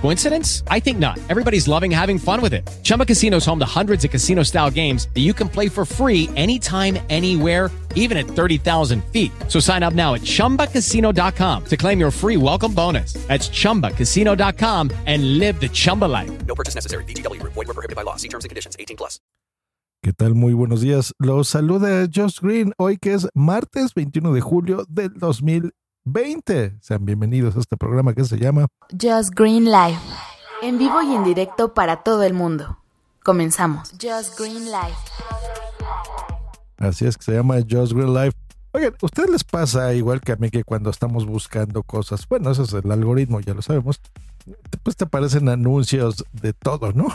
Coincidence? I think not. Everybody's loving having fun with it. Chumba Casino is home to hundreds of casino style games that you can play for free anytime, anywhere, even at 30,000 feet. So sign up now at chumbacasino.com to claim your free welcome bonus. That's chumbacasino.com and live the Chumba life. No purchase necessary. BGW. Void were prohibited by law. See terms and conditions. 18 plus. ¿Qué tal? Muy buenos días. Los saluda Josh Green hoy que es martes 21 de julio del 2020. Sean bienvenidos a este programa que se llama Just Green Live. En vivo y en directo para todo el mundo. Comenzamos. Just Green Live. Así es que se llama Just Green Life. Oigan, ¿a ustedes les pasa igual que a mí que cuando estamos buscando cosas? Bueno, eso es el algoritmo, ya lo sabemos. Pues te aparecen anuncios de todo, ¿no?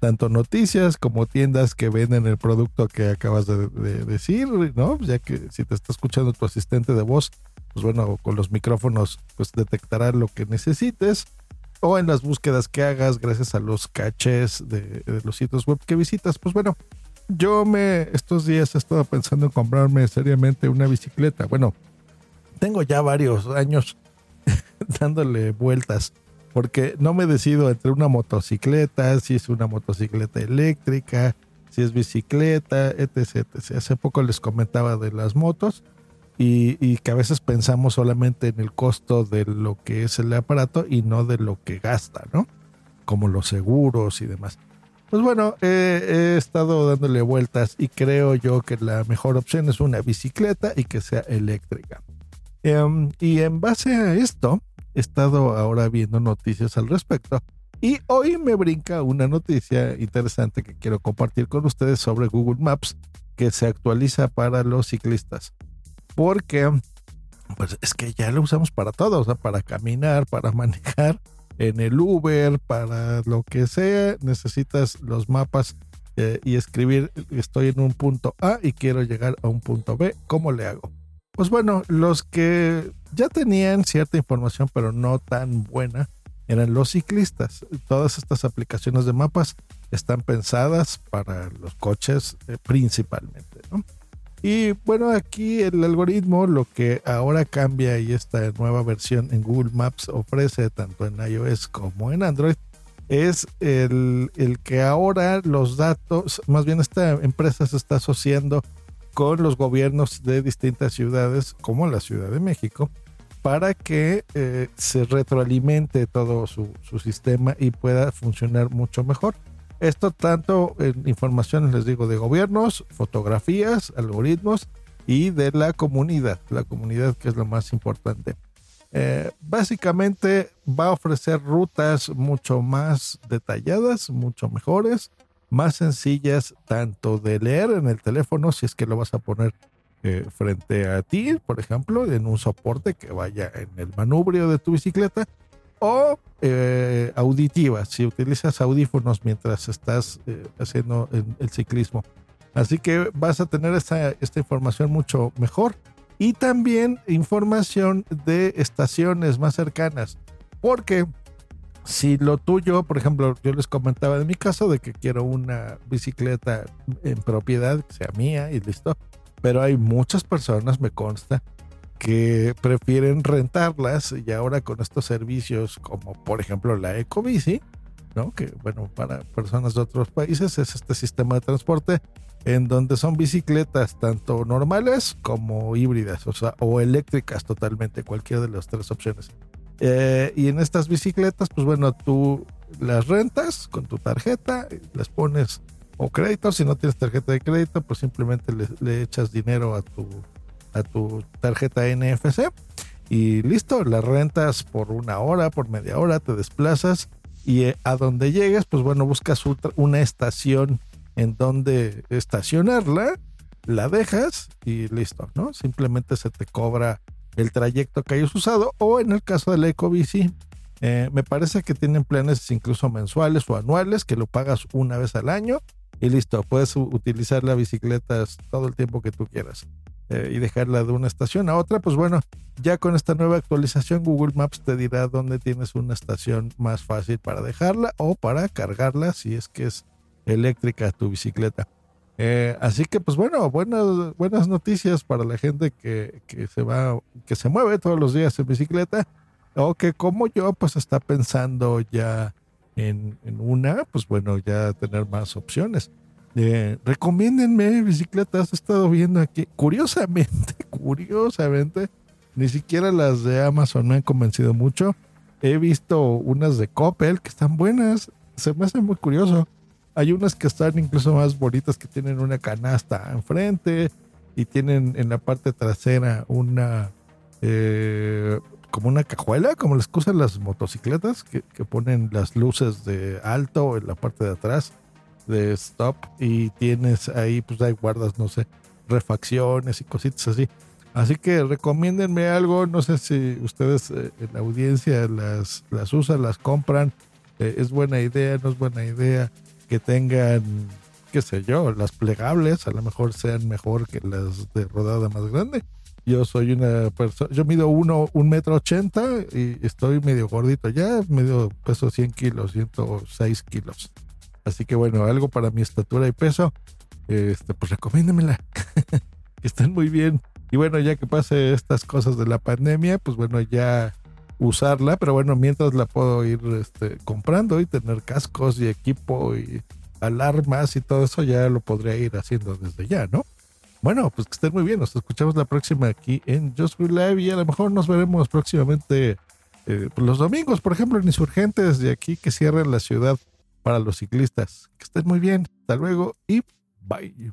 Tanto noticias como tiendas que venden el producto que acabas de, de decir, ¿no? Ya que si te está escuchando tu asistente de voz, pues bueno, con los micrófonos, pues detectará lo que necesites. O en las búsquedas que hagas gracias a los caches de, de los sitios web que visitas, pues bueno, yo me estos días he estado pensando en comprarme seriamente una bicicleta. Bueno, tengo ya varios años dándole vueltas porque no me decido entre una motocicleta, si es una motocicleta eléctrica, si es bicicleta, etc, etc. Hace poco les comentaba de las motos y, y que a veces pensamos solamente en el costo de lo que es el aparato y no de lo que gasta, ¿no? Como los seguros y demás. Pues bueno, eh, he estado dándole vueltas y creo yo que la mejor opción es una bicicleta y que sea eléctrica. Em, y en base a esto, he estado ahora viendo noticias al respecto. Y hoy me brinca una noticia interesante que quiero compartir con ustedes sobre Google Maps que se actualiza para los ciclistas. Porque, pues es que ya lo usamos para todo, o sea, para caminar, para manejar en el Uber, para lo que sea, necesitas los mapas eh, y escribir, estoy en un punto A y quiero llegar a un punto B, ¿cómo le hago? Pues bueno, los que ya tenían cierta información, pero no tan buena, eran los ciclistas. Todas estas aplicaciones de mapas están pensadas para los coches eh, principalmente, ¿no? Y bueno, aquí el algoritmo lo que ahora cambia y esta nueva versión en Google Maps ofrece tanto en iOS como en Android es el, el, que ahora los datos, más bien esta empresa se está asociando con los gobiernos de distintas ciudades como la Ciudad de México para que eh, se retroalimente todo su, sistema y pueda funcionar mucho mejor. Esto tanto en informaciones, les digo, de gobiernos, fotografías, algoritmos y de la comunidad, la comunidad que es lo más importante. Eh, básicamente va a ofrecer rutas mucho más detalladas, mucho mejores, más sencillas, tanto de leer en el teléfono, si es que lo vas a poner eh, frente a ti, por ejemplo, en un soporte que vaya en el manubrio de tu bicicleta, o eh, auditivas, si utilizas audífonos mientras estás eh, haciendo el, el, ciclismo. Así que vas a tener esta, esta información mucho mejor. Y también información de estaciones más cercanas. Porque si lo tuyo, por ejemplo, yo les comentaba en mi caso de que quiero una bicicleta en propiedad, que sea mía y listo. Pero hay muchas personas, me consta, que prefieren rentarlas y ahora con estos servicios como por ejemplo la Ecobici, ¿no? Que bueno, para personas de otros países es este sistema de transporte en donde son bicicletas tanto normales como híbridas, o sea, o eléctricas totalmente, cualquiera de las tres opciones. Eh, y en estas bicicletas, pues bueno, tú las rentas con tu tarjeta, las pones o crédito, si no tienes tarjeta de crédito, pues simplemente le, echas dinero a tu a tu tarjeta NFC y listo, la rentas por una hora, por media hora, te desplazas y eh, a donde llegues, pues bueno, buscas una estación en donde estacionarla, la dejas y listo, ¿no? Simplemente se te cobra el trayecto que hayas usado o en el caso de la EcoBici, eh, me parece que tienen planes incluso mensuales o anuales que lo pagas una vez al año y listo, puedes utilizar la bicicleta todo el tiempo que tú quieras eh, y dejarla de una estación a otra, pues bueno, ya con esta nueva actualización Google Maps te dirá dónde tienes una estación más fácil para dejarla o para cargarla si es que es eléctrica tu bicicleta. Eh, así que pues bueno, buenas, buenas noticias para la gente que, que, se va, que se mueve todos los días en bicicleta o que como yo pues está pensando ya en, en una, pues bueno, ya tener más opciones. Eh, recomiéndenme bicicletas, he estado viendo aquí, curiosamente, curiosamente, ni siquiera las de Amazon me han convencido mucho. He visto unas de Coppel que están buenas, se me hace muy curioso. Hay unas que están incluso más bonitas que tienen una canasta enfrente y tienen en la parte trasera una eh, como una cajuela, como les usan las motocicletas, que, que, ponen las luces de alto en la parte de atrás de stop y tienes ahí, pues ahí guardas, no sé, refacciones y cositas así. Así que recomiéndenme algo, no sé si ustedes eh, en la audiencia las, las usan, las compran, eh, es buena idea, no es buena idea que tengan, qué sé yo, las plegables, a lo mejor sean mejor que las de rodada más grande. Yo soy una persona, yo mido uno, un metro ochenta y estoy medio gordito ya, medio peso 100 kilos, 106 kilos. Así que bueno, algo para mi estatura y peso, este, pues recomiéndemela. que estén muy bien. Y bueno, ya que pase estas cosas de la pandemia, pues bueno, ya usarla, pero bueno, mientras la puedo ir este, comprando y tener cascos y equipo y alarmas y todo eso, ya lo podría ir haciendo desde ya, ¿no? Bueno, pues que estén muy bien, nos escuchamos la próxima aquí en Just Green Live y a lo mejor nos veremos próximamente eh, pues los domingos, por ejemplo, en Insurgentes de aquí que cierren la ciudad para los ciclistas. Que estén muy bien, hasta luego y bye.